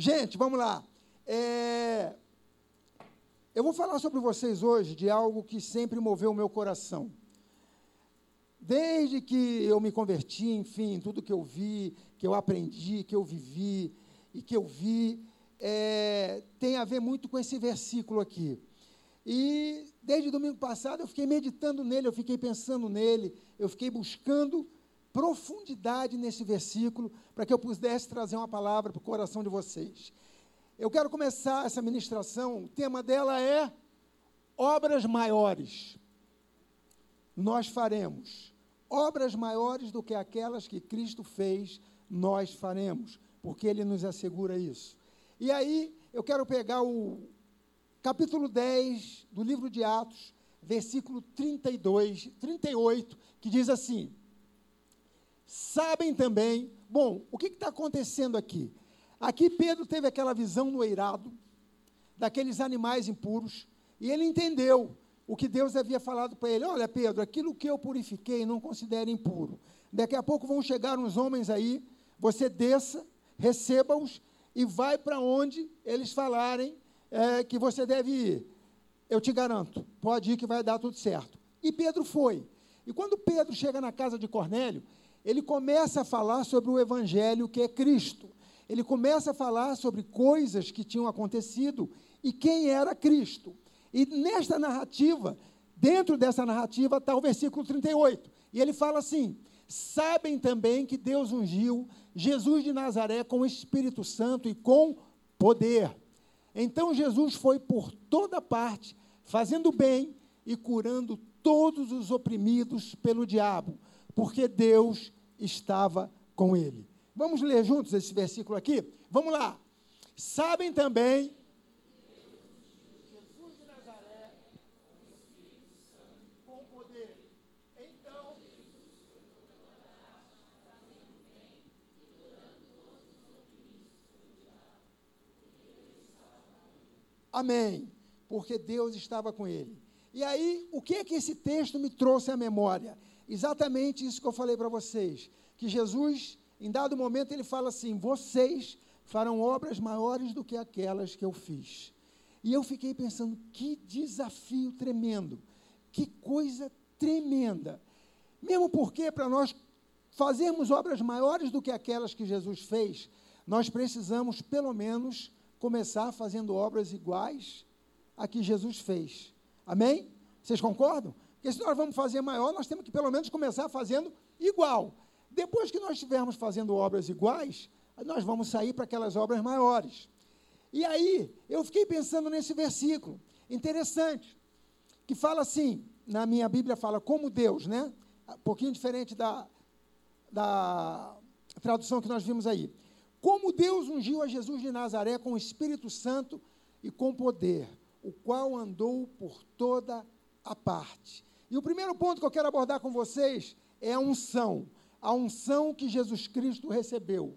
Gente, vamos lá. É... Eu vou falar sobre vocês hoje de algo que sempre moveu o meu coração. Desde que eu me converti, enfim, tudo que eu vi, que eu aprendi, que eu vivi e que eu vi, é, tem a ver muito com esse versículo aqui. E desde domingo passado eu fiquei meditando nele, eu fiquei pensando nele, eu fiquei buscando profundidade nesse versículo para que eu pudesse trazer uma palavra para o coração de vocês. Eu quero começar essa ministração, o tema dela é obras maiores. Nós faremos obras maiores do que aquelas que Cristo fez, nós faremos, porque ele nos assegura isso. E aí, eu quero pegar o capítulo 10 do livro de Atos, versículo 32, 38, que diz assim: Sabem também, bom, o que está acontecendo aqui? Aqui Pedro teve aquela visão no eirado, daqueles animais impuros, e ele entendeu o que Deus havia falado para ele: Olha, Pedro, aquilo que eu purifiquei não considere impuro. Daqui a pouco vão chegar uns homens aí, você desça, receba-os e vai para onde eles falarem é, que você deve ir. Eu te garanto, pode ir que vai dar tudo certo. E Pedro foi. E quando Pedro chega na casa de Cornélio, ele começa a falar sobre o evangelho que é Cristo ele começa a falar sobre coisas que tinham acontecido e quem era Cristo. E nesta narrativa, dentro dessa narrativa, está o versículo 38. E ele fala assim: Sabem também que Deus ungiu Jesus de Nazaré com o Espírito Santo e com poder. Então Jesus foi por toda parte, fazendo bem e curando todos os oprimidos pelo diabo, porque Deus estava com ele. Vamos ler juntos esse versículo aqui? Vamos lá. Sabem também. Amém. Porque Deus estava com ele. E aí, o que é que esse texto me trouxe à memória? Exatamente isso que eu falei para vocês. Que Jesus em dado momento ele fala assim: vocês farão obras maiores do que aquelas que eu fiz. E eu fiquei pensando: que desafio tremendo, que coisa tremenda. Mesmo porque, para nós fazermos obras maiores do que aquelas que Jesus fez, nós precisamos, pelo menos, começar fazendo obras iguais a que Jesus fez. Amém? Vocês concordam? Porque se nós vamos fazer maior, nós temos que, pelo menos, começar fazendo igual. Depois que nós estivermos fazendo obras iguais, nós vamos sair para aquelas obras maiores. E aí, eu fiquei pensando nesse versículo, interessante, que fala assim, na minha Bíblia fala como Deus, né? Um pouquinho diferente da, da tradução que nós vimos aí. Como Deus ungiu a Jesus de Nazaré com o Espírito Santo e com poder, o qual andou por toda a parte. E o primeiro ponto que eu quero abordar com vocês é a unção a unção que Jesus Cristo recebeu.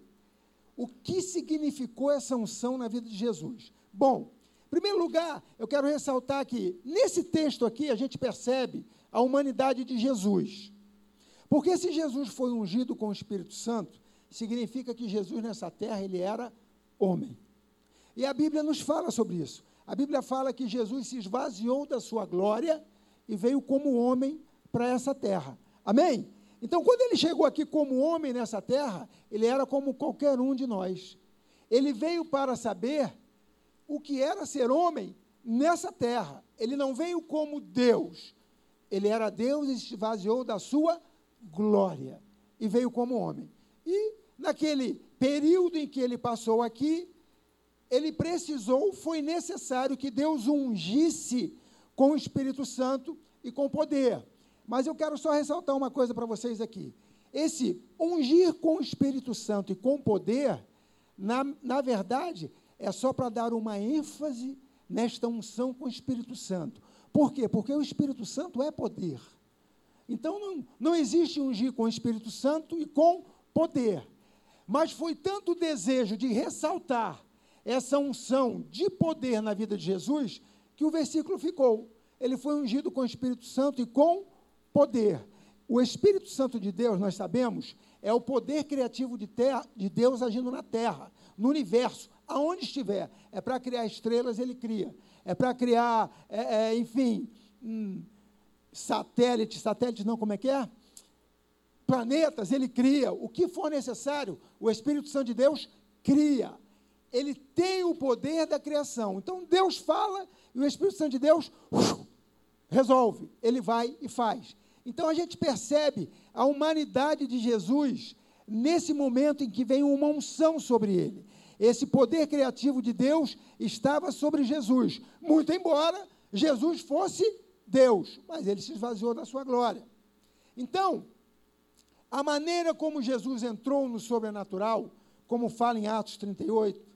O que significou essa unção na vida de Jesus? Bom, em primeiro lugar, eu quero ressaltar que nesse texto aqui a gente percebe a humanidade de Jesus. Porque se Jesus foi ungido com o Espírito Santo, significa que Jesus nessa terra ele era homem. E a Bíblia nos fala sobre isso. A Bíblia fala que Jesus se esvaziou da sua glória e veio como homem para essa terra. Amém? Então, quando ele chegou aqui como homem nessa terra, ele era como qualquer um de nós. Ele veio para saber o que era ser homem nessa terra. Ele não veio como Deus. Ele era Deus e se esvaziou da sua glória e veio como homem. E naquele período em que ele passou aqui, ele precisou, foi necessário que Deus ungisse com o Espírito Santo e com poder. Mas eu quero só ressaltar uma coisa para vocês aqui. Esse ungir com o Espírito Santo e com poder, na, na verdade, é só para dar uma ênfase nesta unção com o Espírito Santo. Por quê? Porque o Espírito Santo é poder. Então não, não existe ungir com o Espírito Santo e com poder. Mas foi tanto o desejo de ressaltar essa unção de poder na vida de Jesus que o versículo ficou. Ele foi ungido com o Espírito Santo e com poder. O Espírito Santo de Deus, nós sabemos, é o poder criativo de, terra, de Deus agindo na terra, no universo, aonde estiver. É para criar estrelas, ele cria. É para criar, é, é, enfim, hum, satélites, satélites não, como é que é? Planetas, ele cria. O que for necessário, o Espírito Santo de Deus cria. Ele tem o poder da criação. Então Deus fala e o Espírito Santo de Deus uf, resolve. Ele vai e faz. Então a gente percebe a humanidade de Jesus nesse momento em que vem uma unção sobre ele. Esse poder criativo de Deus estava sobre Jesus, muito embora Jesus fosse Deus, mas ele se esvaziou da sua glória. Então, a maneira como Jesus entrou no sobrenatural, como fala em Atos 38,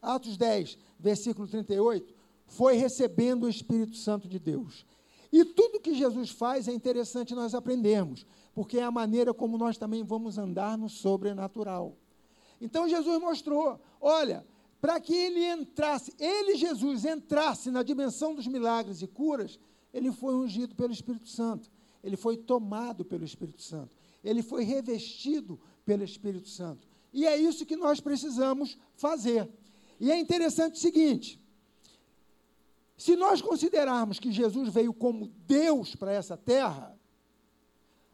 Atos 10, versículo 38, foi recebendo o Espírito Santo de Deus. E tudo que Jesus faz é interessante nós aprendermos, porque é a maneira como nós também vamos andar no sobrenatural. Então Jesus mostrou: olha, para que ele entrasse, ele, Jesus, entrasse na dimensão dos milagres e curas, ele foi ungido pelo Espírito Santo, ele foi tomado pelo Espírito Santo, ele foi revestido pelo Espírito Santo. E é isso que nós precisamos fazer. E é interessante o seguinte: se nós considerarmos que Jesus veio como Deus para essa terra,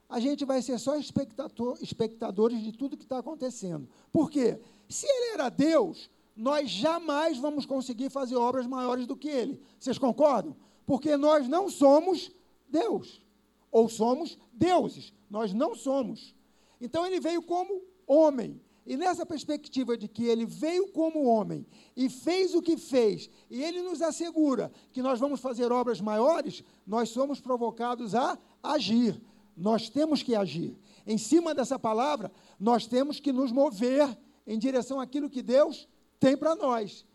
a gente vai ser só espectador, espectadores de tudo que está acontecendo. Por quê? Se ele era Deus, nós jamais vamos conseguir fazer obras maiores do que ele. Vocês concordam? Porque nós não somos Deus. Ou somos deuses. Nós não somos. Então ele veio como homem. E nessa perspectiva de que ele veio como homem e fez o que fez, e ele nos assegura que nós vamos fazer obras maiores, nós somos provocados a agir. Nós temos que agir. Em cima dessa palavra, nós temos que nos mover em direção àquilo que Deus tem para nós.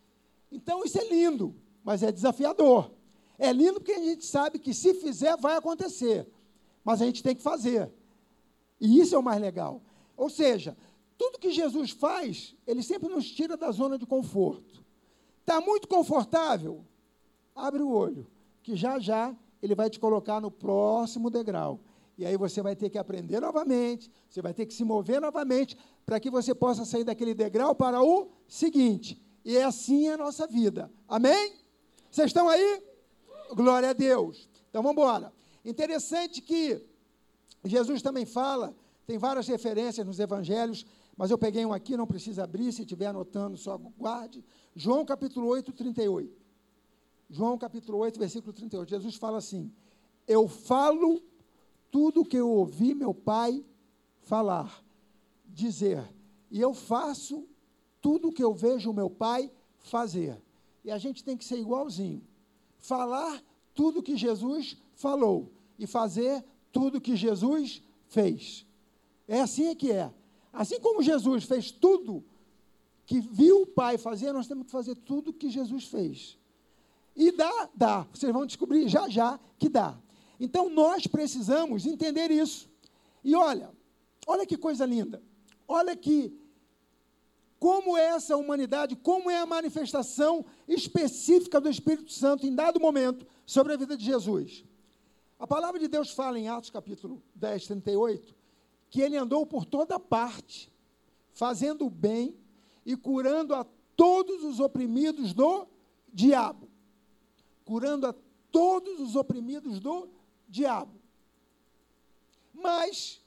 Então isso é lindo, mas é desafiador. É lindo porque a gente sabe que se fizer vai acontecer, mas a gente tem que fazer. E isso é o mais legal. Ou seja, tudo que Jesus faz, ele sempre nos tira da zona de conforto. Está muito confortável? Abre o olho, que já já ele vai te colocar no próximo degrau. E aí você vai ter que aprender novamente, você vai ter que se mover novamente, para que você possa sair daquele degrau para o seguinte. E é assim a nossa vida. Amém? Vocês estão aí? Glória a Deus. Então vamos embora. Interessante que Jesus também fala, tem várias referências nos evangelhos mas eu peguei um aqui, não precisa abrir, se estiver anotando, só guarde. João capítulo 8, 38. João capítulo 8, versículo 38. Jesus fala assim: Eu falo tudo que eu ouvi meu pai falar, dizer, e eu faço tudo que eu vejo meu pai fazer. E a gente tem que ser igualzinho. Falar tudo que Jesus falou e fazer tudo que Jesus fez. É assim que é. Assim como Jesus fez tudo que viu o Pai fazer, nós temos que fazer tudo que Jesus fez. E dá, dá. Vocês vão descobrir já já que dá. Então nós precisamos entender isso. E olha, olha que coisa linda. Olha que como é essa humanidade, como é a manifestação específica do Espírito Santo em dado momento sobre a vida de Jesus. A palavra de Deus fala em Atos capítulo 10, 38, que ele andou por toda parte, fazendo o bem e curando a todos os oprimidos do diabo. Curando a todos os oprimidos do diabo. Mas,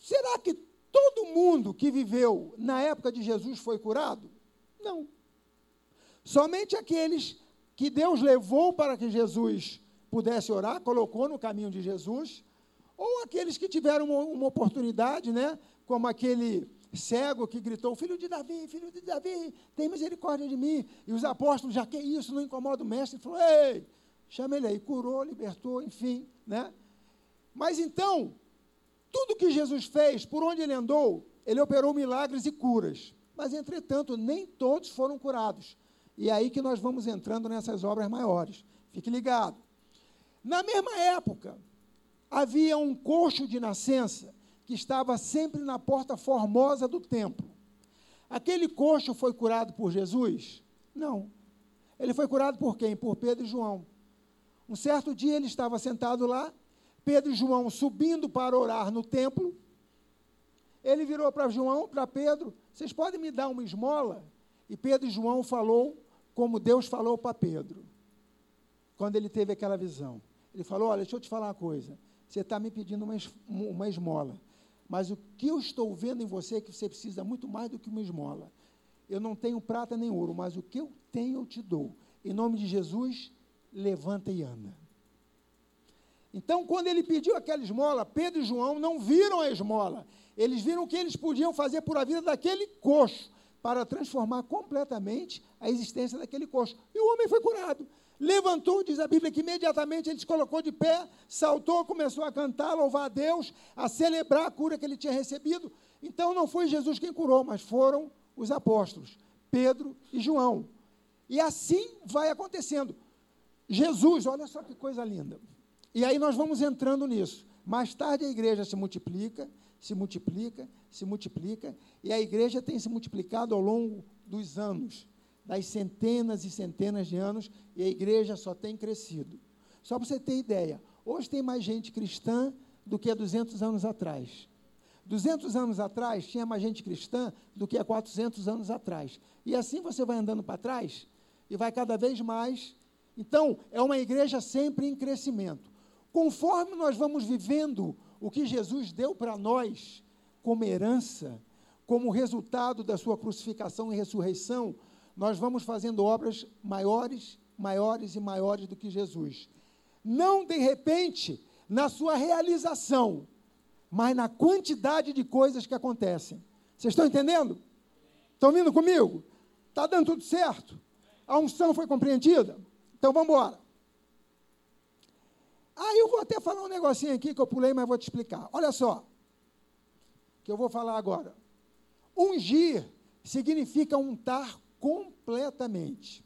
será que todo mundo que viveu na época de Jesus foi curado? Não. Somente aqueles que Deus levou para que Jesus pudesse orar, colocou no caminho de Jesus, ou aqueles que tiveram uma, uma oportunidade, né? Como aquele cego que gritou: Filho de Davi, filho de Davi, tem misericórdia de mim. E os apóstolos, já que isso, não incomoda o mestre, falou: Ei, chama ele aí, curou, libertou, enfim, né? Mas então, tudo que Jesus fez, por onde ele andou, ele operou milagres e curas. Mas, entretanto, nem todos foram curados. E é aí que nós vamos entrando nessas obras maiores. Fique ligado. Na mesma época, havia um coxo de nascença que estava sempre na porta formosa do templo. Aquele coxo foi curado por Jesus? Não. Ele foi curado por quem? Por Pedro e João. Um certo dia ele estava sentado lá, Pedro e João subindo para orar no templo. Ele virou para João, para Pedro: Vocês podem me dar uma esmola? E Pedro e João falou como Deus falou para Pedro, quando ele teve aquela visão. Ele falou: Olha, deixa eu te falar uma coisa. Você está me pedindo uma, uma esmola. Mas o que eu estou vendo em você é que você precisa muito mais do que uma esmola. Eu não tenho prata nem ouro, mas o que eu tenho eu te dou. Em nome de Jesus, levanta e anda. Então, quando ele pediu aquela esmola, Pedro e João não viram a esmola. Eles viram o que eles podiam fazer por a vida daquele coxo, para transformar completamente a existência daquele coxo. E o homem foi curado. Levantou, diz a Bíblia, que imediatamente ele se colocou de pé, saltou, começou a cantar, louvar a Deus, a celebrar a cura que ele tinha recebido. Então não foi Jesus quem curou, mas foram os apóstolos, Pedro e João. E assim vai acontecendo. Jesus, olha só que coisa linda. E aí nós vamos entrando nisso. Mais tarde a igreja se multiplica, se multiplica, se multiplica, e a igreja tem se multiplicado ao longo dos anos das centenas e centenas de anos e a igreja só tem crescido. Só para você ter ideia, hoje tem mais gente cristã do que há 200 anos atrás. 200 anos atrás tinha mais gente cristã do que há 400 anos atrás. E assim você vai andando para trás e vai cada vez mais. Então, é uma igreja sempre em crescimento. Conforme nós vamos vivendo o que Jesus deu para nós como herança, como resultado da sua crucificação e ressurreição, nós vamos fazendo obras maiores, maiores e maiores do que Jesus. Não de repente na sua realização, mas na quantidade de coisas que acontecem. Vocês estão entendendo? Estão vindo comigo? Está dando tudo certo? A unção foi compreendida? Então vamos embora. Ah, eu vou até falar um negocinho aqui que eu pulei, mas vou te explicar. Olha só, que eu vou falar agora. Ungir significa untar completamente.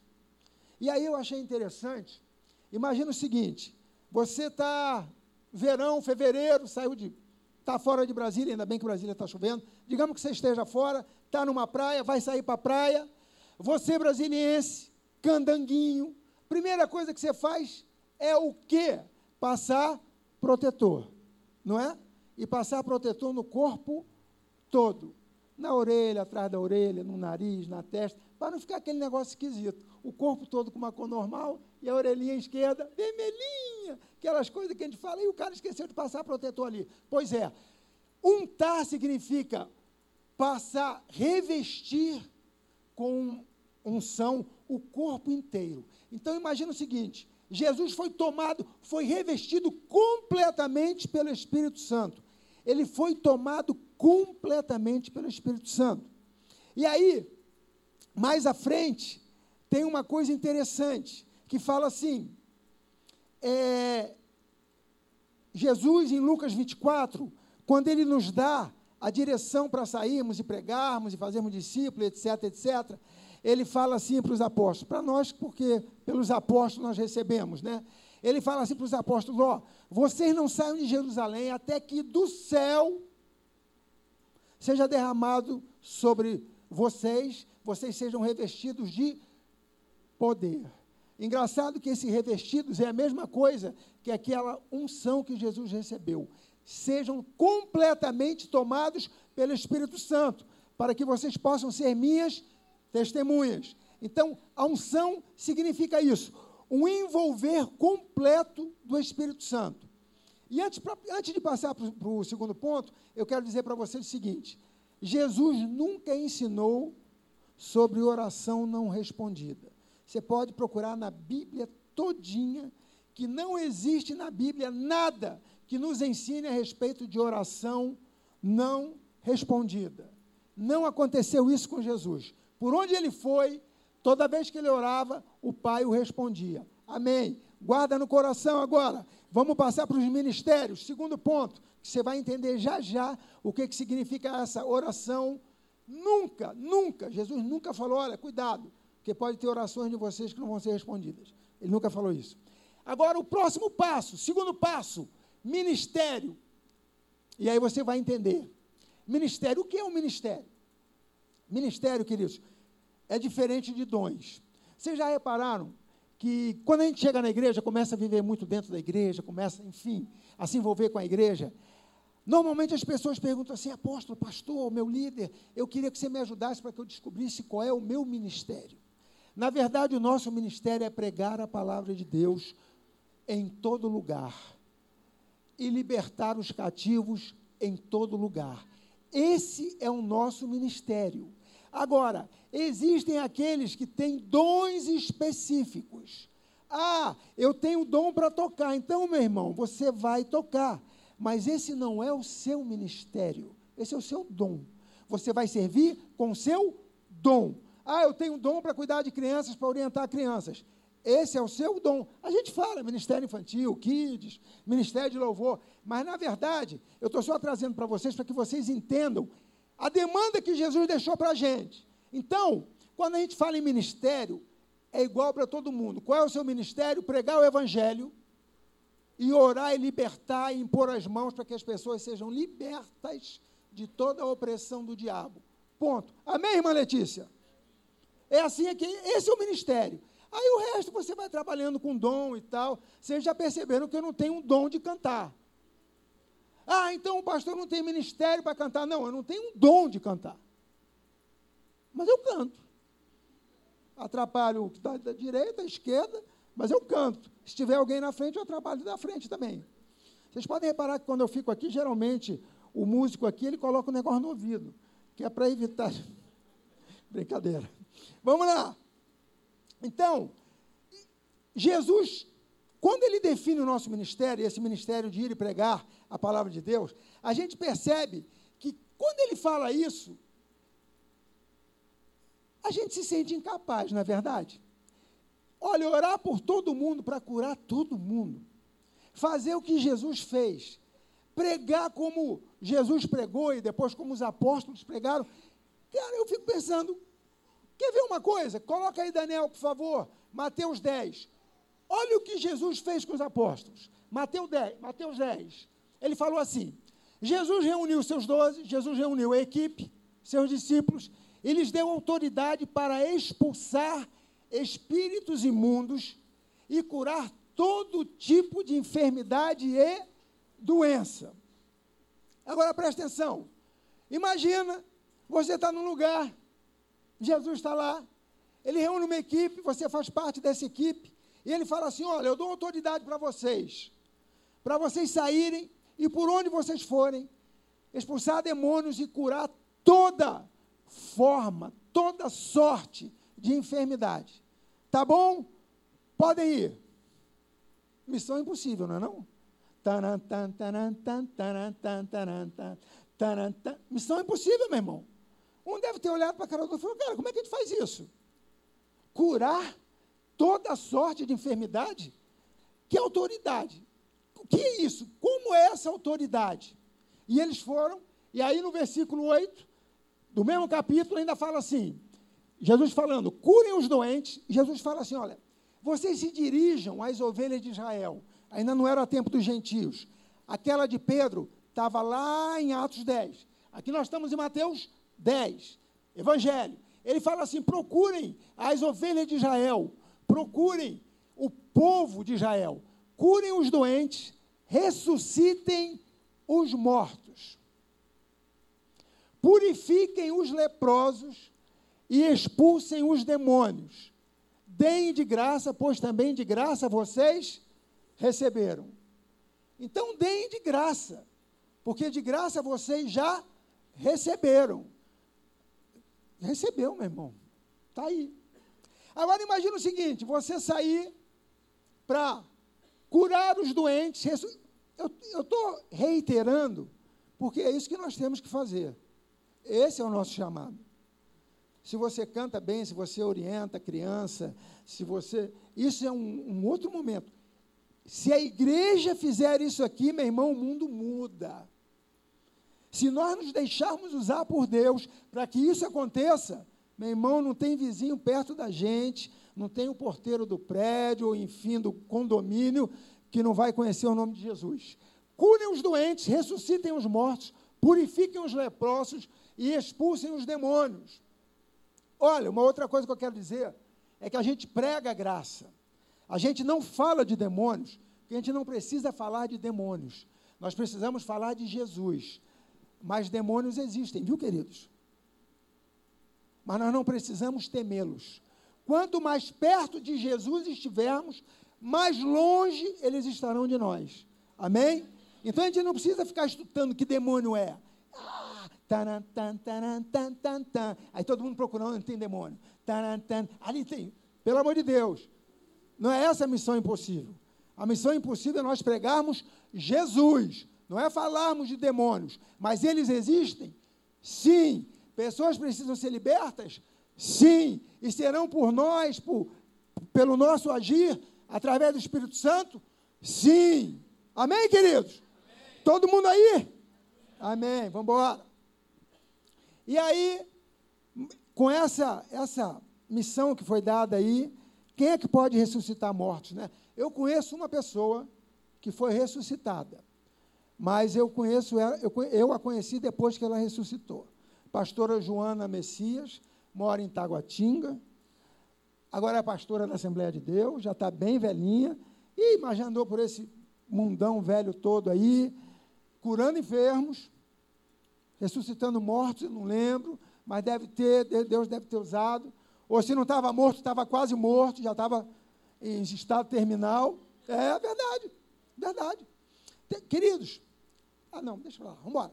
E aí eu achei interessante. Imagina o seguinte: você está verão, fevereiro, saiu de. Está fora de Brasília, ainda bem que Brasília está chovendo. Digamos que você esteja fora, está numa praia, vai sair para a praia. Você, brasiliense, candanguinho, primeira coisa que você faz é o quê? Passar protetor, não é? E passar protetor no corpo todo. Na orelha, atrás da orelha, no nariz, na testa para não ficar aquele negócio esquisito. O corpo todo com uma cor normal e a orelhinha esquerda vermelhinha, aquelas coisas que a gente fala, e o cara esqueceu de passar protetor ali. Pois é, untar significa passar, revestir com unção o corpo inteiro. Então imagina o seguinte: Jesus foi tomado, foi revestido completamente pelo Espírito Santo. Ele foi tomado completamente pelo Espírito Santo. E aí, mais à frente, tem uma coisa interessante, que fala assim: é, Jesus, em Lucas 24, quando ele nos dá a direção para sairmos e pregarmos e fazermos discípulos, etc, etc, ele fala assim para os apóstolos, para nós, porque pelos apóstolos nós recebemos, né? Ele fala assim para os apóstolos: ó, vocês não saiam de Jerusalém até que do céu seja derramado sobre vocês vocês sejam revestidos de poder. Engraçado que esse revestidos é a mesma coisa que aquela unção que Jesus recebeu. Sejam completamente tomados pelo Espírito Santo, para que vocês possam ser minhas testemunhas. Então, a unção significa isso, um envolver completo do Espírito Santo. E antes, pra, antes de passar para o segundo ponto, eu quero dizer para vocês o seguinte: Jesus nunca ensinou sobre oração não respondida. Você pode procurar na Bíblia todinha que não existe na Bíblia nada que nos ensine a respeito de oração não respondida. Não aconteceu isso com Jesus. Por onde ele foi, toda vez que ele orava, o Pai o respondia. Amém. Guarda no coração agora. Vamos passar para os ministérios. Segundo ponto, que você vai entender já já o que, que significa essa oração Nunca, nunca, Jesus nunca falou: olha, cuidado, porque pode ter orações de vocês que não vão ser respondidas. Ele nunca falou isso. Agora, o próximo passo, segundo passo, ministério. E aí você vai entender. Ministério, o que é um ministério? Ministério, queridos, é diferente de dons. Vocês já repararam que quando a gente chega na igreja, começa a viver muito dentro da igreja, começa, enfim, a se envolver com a igreja, Normalmente as pessoas perguntam assim, apóstolo, pastor, meu líder, eu queria que você me ajudasse para que eu descobrisse qual é o meu ministério. Na verdade, o nosso ministério é pregar a palavra de Deus em todo lugar e libertar os cativos em todo lugar. Esse é o nosso ministério. Agora, existem aqueles que têm dons específicos. Ah, eu tenho dom para tocar, então, meu irmão, você vai tocar. Mas esse não é o seu ministério, esse é o seu dom. Você vai servir com o seu dom. Ah, eu tenho dom para cuidar de crianças, para orientar crianças. Esse é o seu dom. A gente fala ministério infantil, kids, ministério de louvor, mas na verdade, eu estou só trazendo para vocês para que vocês entendam a demanda que Jesus deixou para a gente. Então, quando a gente fala em ministério, é igual para todo mundo. Qual é o seu ministério? Pregar o evangelho e orar e libertar e impor as mãos para que as pessoas sejam libertas de toda a opressão do diabo. Ponto. Amém, irmã Letícia? É assim aqui, esse é o ministério. Aí o resto você vai trabalhando com dom e tal. Vocês já perceberam que eu não tenho um dom de cantar. Ah, então o pastor não tem ministério para cantar. Não, eu não tenho um dom de cantar. Mas eu canto. Atrapalho o que está da direita, da esquerda, mas eu canto. Se tiver alguém na frente, eu atrapalho da frente também. Vocês podem reparar que quando eu fico aqui, geralmente o músico aqui, ele coloca o um negócio no ouvido, que é para evitar. Brincadeira. Vamos lá. Então, Jesus, quando ele define o nosso ministério, esse ministério de ir e pregar a palavra de Deus, a gente percebe que quando ele fala isso, a gente se sente incapaz, não é verdade? Olha, orar por todo mundo para curar todo mundo. Fazer o que Jesus fez. Pregar como Jesus pregou e depois como os apóstolos pregaram. Cara, eu fico pensando, Quer ver uma coisa? Coloca aí, Daniel, por favor. Mateus 10. Olha o que Jesus fez com os apóstolos. Mateus 10. Mateus 10. Ele falou assim: Jesus reuniu seus doze, Jesus reuniu a equipe, seus discípulos, e lhes deu autoridade para expulsar espíritos imundos e curar todo tipo de enfermidade e doença. Agora presta atenção. Imagina, você está num lugar Jesus está lá, ele reúne uma equipe, você faz parte dessa equipe, e ele fala assim: Olha, eu dou autoridade para vocês, para vocês saírem e por onde vocês forem, expulsar demônios e curar toda forma, toda sorte de enfermidade. Tá bom? Podem ir. Missão impossível, não é não? Missão impossível, meu irmão. Um deve ter olhado para a cara do outro e falou, cara, como é que a gente faz isso? Curar toda sorte de enfermidade? Que autoridade? O que é isso? Como é essa autoridade? E eles foram, e aí no versículo 8, do mesmo capítulo, ainda fala assim: Jesus falando, curem os doentes, Jesus fala assim: olha, vocês se dirijam às ovelhas de Israel. Ainda não era tempo dos gentios. Aquela de Pedro estava lá em Atos 10. Aqui nós estamos em Mateus 10, Evangelho. Ele fala assim: procurem as ovelhas de Israel, procurem o povo de Israel, curem os doentes, ressuscitem os mortos, purifiquem os leprosos e expulsem os demônios. Deem de graça, pois também de graça vocês receberam. Então, deem de graça, porque de graça vocês já receberam. Recebeu, meu irmão. Está aí. Agora imagina o seguinte: você sair para curar os doentes. Eu estou reiterando, porque é isso que nós temos que fazer. Esse é o nosso chamado. Se você canta bem, se você orienta a criança, se você. Isso é um, um outro momento. Se a igreja fizer isso aqui, meu irmão, o mundo muda. Se nós nos deixarmos usar por Deus para que isso aconteça, meu irmão, não tem vizinho perto da gente, não tem o porteiro do prédio, ou enfim, do condomínio, que não vai conhecer o nome de Jesus. Curem os doentes, ressuscitem os mortos, purifiquem os leprosos e expulsem os demônios. Olha, uma outra coisa que eu quero dizer é que a gente prega a graça. A gente não fala de demônios, porque a gente não precisa falar de demônios. Nós precisamos falar de Jesus. Mas demônios existem, viu, queridos? Mas nós não precisamos temê-los. Quanto mais perto de Jesus estivermos, mais longe eles estarão de nós. Amém? Então a gente não precisa ficar estudando que demônio é. Ah, taran, taran, tan, tan, tan. Aí todo mundo procurando, não tem demônio. Taran, tan. Ali tem. Pelo amor de Deus. Não é essa a missão impossível. A missão impossível é nós pregarmos Jesus. Não é falarmos de demônios. Mas eles existem? Sim. Pessoas precisam ser libertas? Sim. E serão por nós, por, pelo nosso agir, através do Espírito Santo? Sim. Amém, queridos? Amém. Todo mundo aí? Amém. Vamos embora. E aí, com essa, essa missão que foi dada aí, quem é que pode ressuscitar mortos, né? Eu conheço uma pessoa que foi ressuscitada, mas eu conheço ela, eu, eu a conheci depois que ela ressuscitou. Pastora Joana Messias, mora em Taguatinga, agora é pastora da Assembleia de Deus, já está bem velhinha, e mas já andou por esse mundão velho todo aí, curando enfermos, ressuscitando mortos, não lembro, mas deve ter, Deus deve ter usado. Ou se não estava morto, estava quase morto, já estava em estado terminal. É verdade, verdade. Queridos, ah não, deixa eu lá, vamos embora.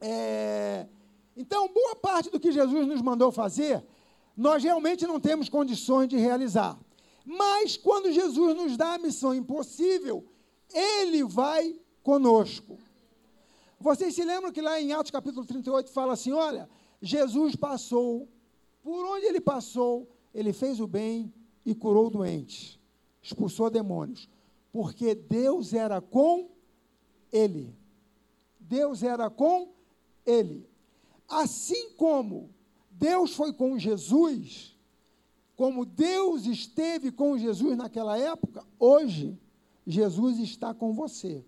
É, então, boa parte do que Jesus nos mandou fazer, nós realmente não temos condições de realizar. Mas quando Jesus nos dá a missão impossível, ele vai conosco. Vocês se lembram que lá em Atos capítulo 38 fala assim: olha, Jesus passou, por onde ele passou, ele fez o bem e curou doentes, expulsou demônios, porque Deus era com ele. Deus era com ele. Assim como Deus foi com Jesus, como Deus esteve com Jesus naquela época, hoje Jesus está com você.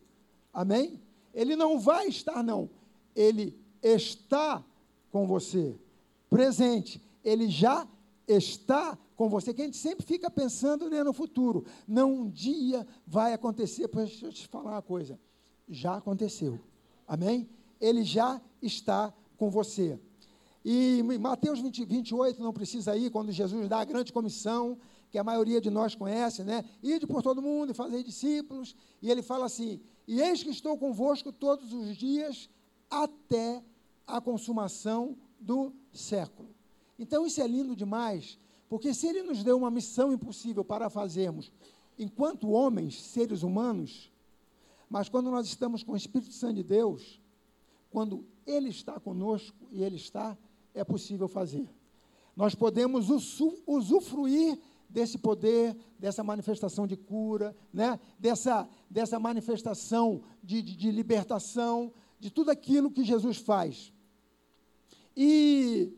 Amém? Ele não vai estar, não. Ele está com você. Presente. Ele já está com você. Que a gente sempre fica pensando né, no futuro. Não um dia vai acontecer. Deixa eu te falar uma coisa. Já aconteceu. Amém? Ele já está com você. E Mateus 20, 28, não precisa ir, quando Jesus dá a grande comissão, que a maioria de nós conhece, né? Ide por todo mundo e fazer discípulos. E ele fala assim: E eis que estou convosco todos os dias até a consumação do século. Então isso é lindo demais, porque se ele nos deu uma missão impossível para fazermos enquanto homens, seres humanos, mas quando nós estamos com o Espírito Santo de Deus, quando ele está conosco e ele está é possível fazer. Nós podemos usufruir desse poder, dessa manifestação de cura, né? dessa, dessa manifestação de, de, de libertação, de tudo aquilo que Jesus faz. E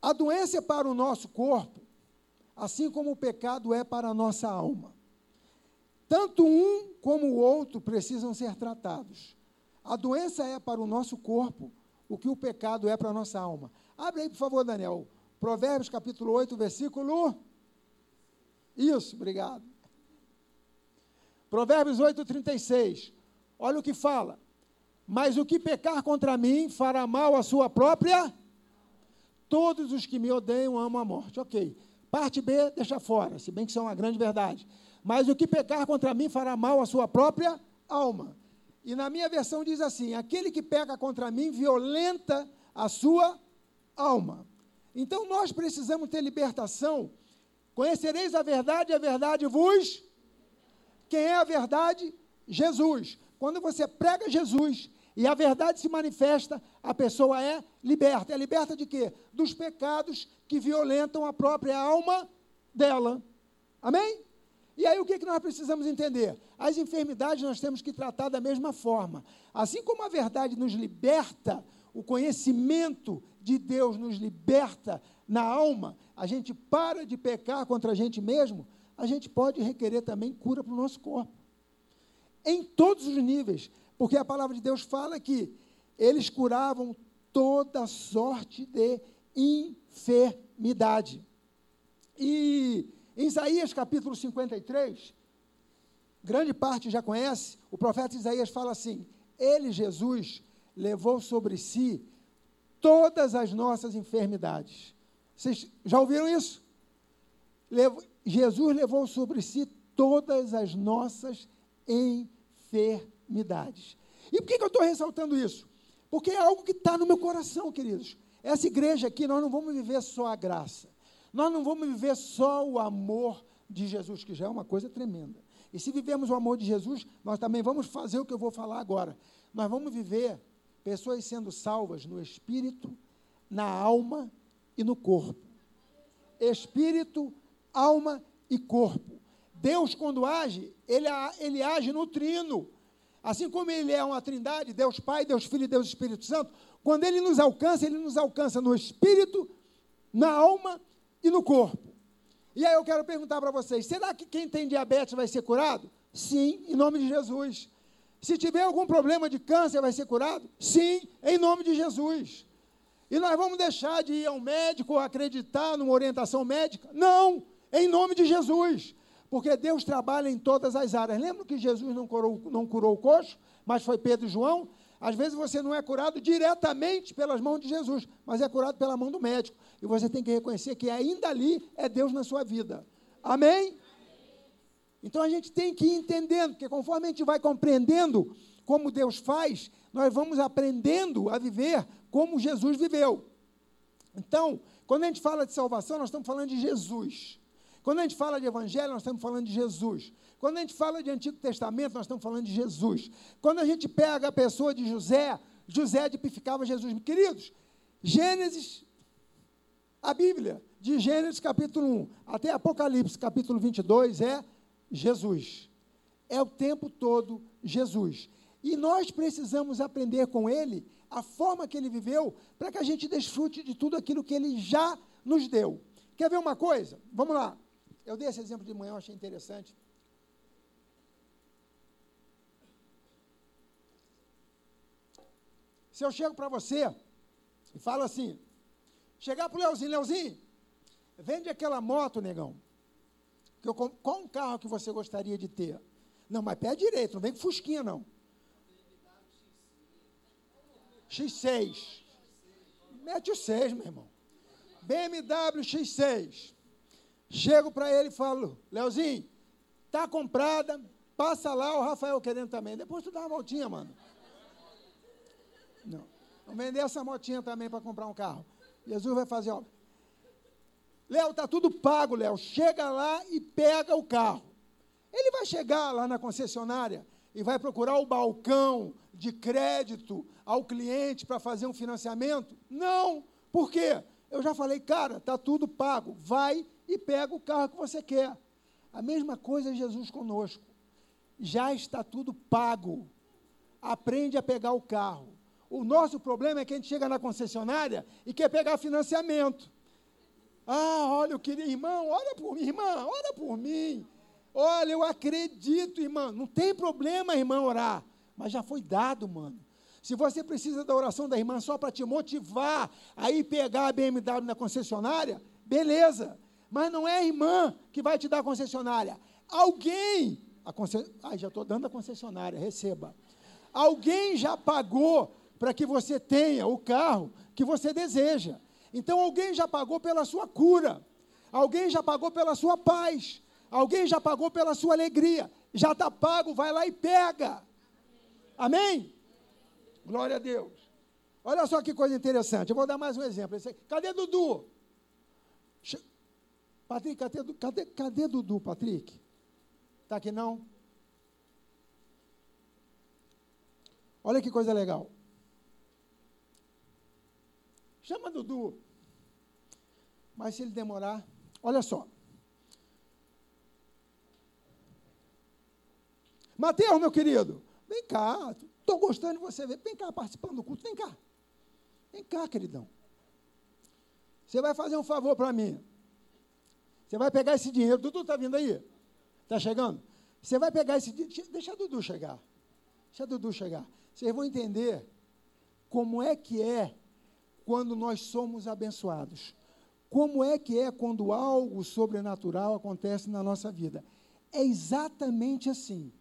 a doença é para o nosso corpo, assim como o pecado é para a nossa alma. Tanto um como o outro precisam ser tratados. A doença é para o nosso corpo o que o pecado é para a nossa alma. Abre aí, por favor, Daniel. Provérbios capítulo 8, versículo. Isso, obrigado. Provérbios 8, 36. Olha o que fala. Mas o que pecar contra mim fará mal à sua própria. Todos os que me odeiam amam a morte. Ok. Parte B, deixa fora, se bem que isso é uma grande verdade. Mas o que pecar contra mim fará mal à sua própria alma. E na minha versão diz assim: aquele que peca contra mim violenta a sua alma. Então nós precisamos ter libertação. Conhecereis a verdade, a verdade vos. Quem é a verdade? Jesus. Quando você prega Jesus e a verdade se manifesta, a pessoa é liberta. É liberta de quê? Dos pecados que violentam a própria alma dela. Amém? E aí o que, que nós precisamos entender? As enfermidades nós temos que tratar da mesma forma. Assim como a verdade nos liberta, o conhecimento de Deus nos liberta na alma, a gente para de pecar contra a gente mesmo, a gente pode requerer também cura para o nosso corpo. Em todos os níveis, porque a palavra de Deus fala que eles curavam toda sorte de enfermidade. E em Isaías capítulo 53, grande parte já conhece, o profeta Isaías fala assim: Ele, Jesus, levou sobre si todas as nossas enfermidades. Vocês já ouviram isso? Levo, Jesus levou sobre si todas as nossas enfermidades. E por que, que eu estou ressaltando isso? Porque é algo que está no meu coração, queridos. Essa igreja aqui, nós não vamos viver só a graça. Nós não vamos viver só o amor de Jesus, que já é uma coisa tremenda. E se vivemos o amor de Jesus, nós também vamos fazer o que eu vou falar agora. Nós vamos viver pessoas sendo salvas no espírito, na alma e no corpo. Espírito, alma e corpo. Deus, quando age, ele, ele age no trino. Assim como ele é uma trindade, Deus Pai, Deus Filho e Deus Espírito Santo, quando ele nos alcança, ele nos alcança no espírito, na alma e no corpo. E aí eu quero perguntar para vocês: será que quem tem diabetes vai ser curado? Sim, em nome de Jesus. Se tiver algum problema de câncer, vai ser curado? Sim, em nome de Jesus. E nós vamos deixar de ir ao médico acreditar numa orientação médica? Não, em nome de Jesus. Porque Deus trabalha em todas as áreas. Lembra que Jesus não curou, não curou o coxo, mas foi Pedro e João? Às vezes você não é curado diretamente pelas mãos de Jesus, mas é curado pela mão do médico. E você tem que reconhecer que ainda ali é Deus na sua vida. Amém? Então a gente tem que ir entendendo, porque conforme a gente vai compreendendo como Deus faz, nós vamos aprendendo a viver como Jesus viveu. Então, quando a gente fala de salvação, nós estamos falando de Jesus. Quando a gente fala de evangelho, nós estamos falando de Jesus. Quando a gente fala de Antigo Testamento, nós estamos falando de Jesus. Quando a gente pega a pessoa de José, José tipificava Jesus. Queridos, Gênesis, a Bíblia, de Gênesis capítulo 1 até Apocalipse capítulo 22 é Jesus. É o tempo todo Jesus. E nós precisamos aprender com ele a forma que ele viveu para que a gente desfrute de tudo aquilo que ele já nos deu. Quer ver uma coisa? Vamos lá. Eu dei esse exemplo de manhã, eu achei interessante. Se eu chego para você e falo assim, chegar para o Leozinho, Leozinho, vende aquela moto, negão. Que eu, qual um carro que você gostaria de ter? Não, mas pé direito, não vem com fusquinha, não. X6. Mete o 6, meu irmão. BMW X6. Chego para ele e falo, Leozinho, tá comprada, passa lá, o Rafael querendo também. Depois tu dá uma voltinha, mano. Vamos vender essa motinha também para comprar um carro. Jesus vai fazer, ó. Léo, tá tudo pago, Léo. Chega lá e pega o carro. Ele vai chegar lá na concessionária e vai procurar o balcão de crédito ao cliente para fazer um financiamento? Não. Por quê? Eu já falei, cara, tá tudo pago. Vai e pega o carro que você quer. A mesma coisa é Jesus conosco. Já está tudo pago. Aprende a pegar o carro. O nosso problema é que a gente chega na concessionária e quer pegar financiamento. Ah, olha, eu queria, irmão, olha por mim, irmã, olha por mim. Olha, eu acredito, irmã. Não tem problema, irmã, orar. Mas já foi dado, mano. Se você precisa da oração da irmã só para te motivar a ir pegar a BMW na concessionária, beleza. Mas não é a irmã que vai te dar a concessionária. Alguém, a concess... Ai, já estou dando a concessionária, receba. Alguém já pagou para que você tenha o carro que você deseja. Então alguém já pagou pela sua cura. Alguém já pagou pela sua paz. Alguém já pagou pela sua alegria. Já está pago, vai lá e pega. Amém? Glória a Deus. Olha só que coisa interessante. Eu vou dar mais um exemplo. Cadê Dudu? Patrick, cadê, cadê, cadê Dudu, Patrick? Está aqui não? Olha que coisa legal. Chama Dudu. Mas se ele demorar, olha só. Mateus, meu querido, vem cá. Estou gostando de você ver. Vem cá participando do culto. Vem cá. Vem cá, queridão. Você vai fazer um favor para mim. Você vai pegar esse dinheiro. Dudu está vindo aí? Está chegando? Você vai pegar esse dinheiro. Deixa a Dudu chegar. Deixa a Dudu chegar. Vocês vão entender como é que é quando nós somos abençoados. Como é que é quando algo sobrenatural acontece na nossa vida. É exatamente assim.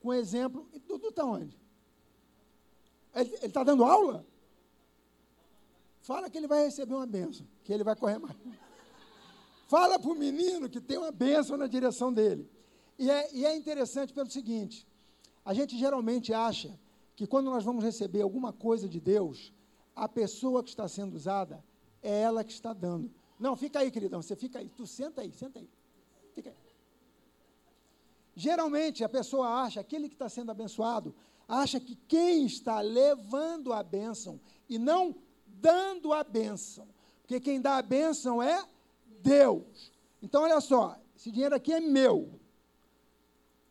Com exemplo, Dudu está onde? Ele está dando aula? Fala que ele vai receber uma benção, que ele vai correr mais. Fala para o menino que tem uma benção na direção dele. E é, e é interessante pelo seguinte: a gente geralmente acha que quando nós vamos receber alguma coisa de Deus, a pessoa que está sendo usada é ela que está dando. Não, fica aí, queridão, você fica aí. Tu senta aí, senta aí. Fica aí. Geralmente a pessoa acha, aquele que está sendo abençoado, acha que quem está levando a bênção e não dando a bênção. Porque quem dá a bênção é Deus. Então, olha só, esse dinheiro aqui é meu.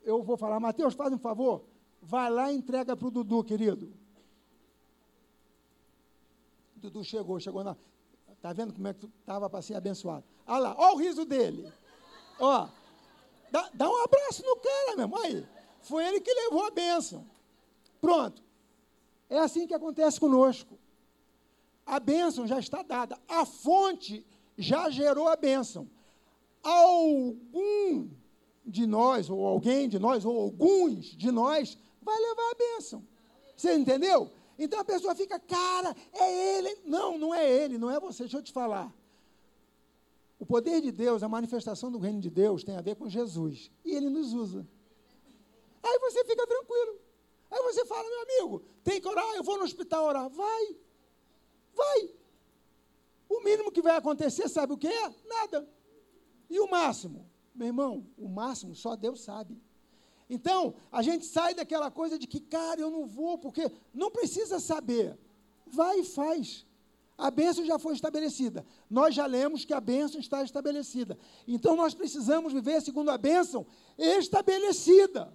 Eu vou falar, Mateus, faz um favor, vai lá e entrega para o Dudu, querido. Dudu chegou, chegou na. Está vendo como é que estava para ser abençoado? Olha lá, olha o riso dele. Ó, dá, dá um abraço no cara, meu irmão. Aí, foi ele que levou a bênção. Pronto. É assim que acontece conosco. A bênção já está dada. A fonte já gerou a bênção. Algum de nós, ou alguém de nós, ou alguns de nós, vai levar a bênção. Você entendeu? Então a pessoa fica, cara, é ele. Não, não é ele, não é você. Deixa eu te falar. O poder de Deus, a manifestação do reino de Deus tem a ver com Jesus. E ele nos usa. Aí você fica tranquilo. Aí você fala, meu amigo, tem que orar, eu vou no hospital orar. Vai. Vai. O mínimo que vai acontecer, sabe o que é? Nada. E o máximo? Meu irmão, o máximo só Deus sabe. Então, a gente sai daquela coisa de que, cara, eu não vou, porque não precisa saber. Vai e faz. A bênção já foi estabelecida. Nós já lemos que a bênção está estabelecida. Então, nós precisamos viver segundo a bênção estabelecida.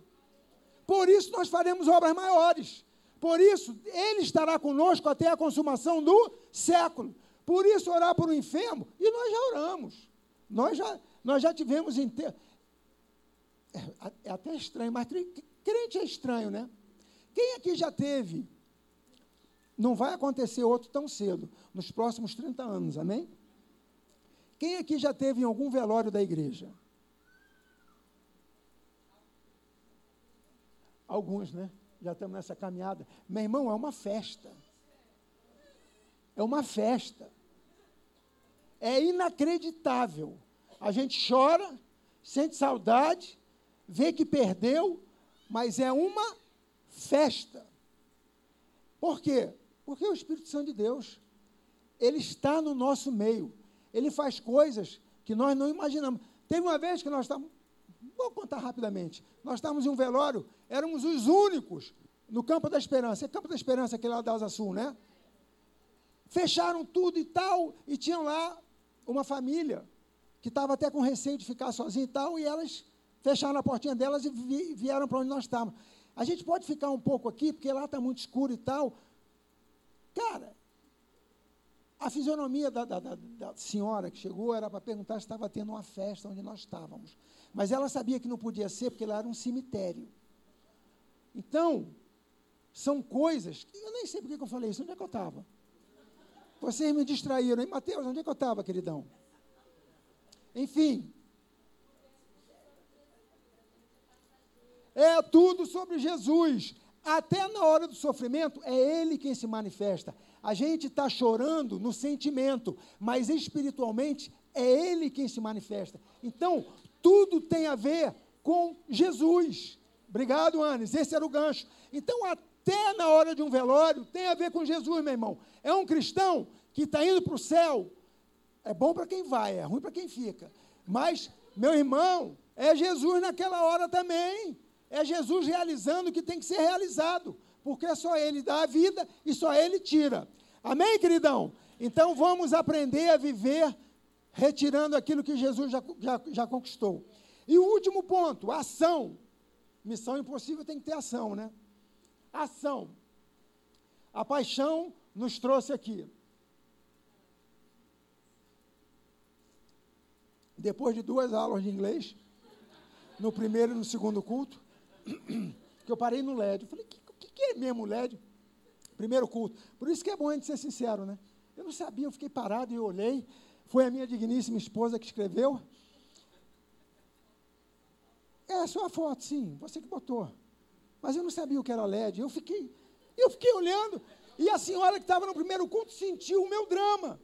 Por isso, nós faremos obras maiores. Por isso, Ele estará conosco até a consumação do século. Por isso, orar por um enfermo, e nós já oramos. Nós já, nós já tivemos. Inter... É, é até estranho, mas crente é estranho, né? Quem aqui já teve? Não vai acontecer outro tão cedo, nos próximos 30 anos, amém? Quem aqui já teve em algum velório da igreja? Alguns, né? Já estamos nessa caminhada. Meu irmão, é uma festa. É uma festa. É inacreditável. A gente chora, sente saudade, vê que perdeu, mas é uma festa. Por quê? Porque o Espírito Santo de Deus, ele está no nosso meio. Ele faz coisas que nós não imaginamos. Teve uma vez que nós estávamos, vou contar rapidamente, nós estávamos em um velório, éramos os únicos no Campo da Esperança. É Campo da Esperança, aquele lá da Asa Sul, né? Fecharam tudo e tal, e tinham lá uma família que estava até com receio de ficar sozinha e tal, e elas fecharam a portinha delas e vi, vieram para onde nós estávamos. A gente pode ficar um pouco aqui, porque lá está muito escuro e tal. Cara, a fisionomia da, da, da, da senhora que chegou era para perguntar se estava tendo uma festa onde nós estávamos. Mas ela sabia que não podia ser, porque lá era um cemitério. Então, são coisas. Que eu nem sei por que eu falei isso. Onde é que eu estava? Vocês me distraíram, hein? Mateus, onde é que eu estava, queridão? Enfim. É tudo sobre Jesus. Até na hora do sofrimento, é Ele quem se manifesta. A gente está chorando no sentimento, mas espiritualmente é Ele quem se manifesta. Então, tudo tem a ver com Jesus. Obrigado, Anis. Esse era o gancho. Então, até na hora de um velório, tem a ver com Jesus, meu irmão. É um cristão que está indo para o céu, é bom para quem vai, é ruim para quem fica. Mas, meu irmão, é Jesus naquela hora também. É Jesus realizando o que tem que ser realizado. Porque só Ele dá a vida e só Ele tira. Amém, queridão? Então vamos aprender a viver retirando aquilo que Jesus já, já, já conquistou. E o último ponto, ação. Missão impossível tem que ter ação, né? Ação. A paixão nos trouxe aqui. depois de duas aulas de inglês, no primeiro e no segundo culto, que eu parei no LED. Eu falei, o que, que, é mesmo LED? Primeiro culto. Por isso que é bom a gente ser sincero, né? Eu não sabia, eu fiquei parado e olhei. Foi a minha digníssima esposa que escreveu. É a sua foto, sim, você que botou. Mas eu não sabia o que era LED. Eu fiquei, eu fiquei olhando. E a senhora que estava no primeiro culto sentiu o meu drama.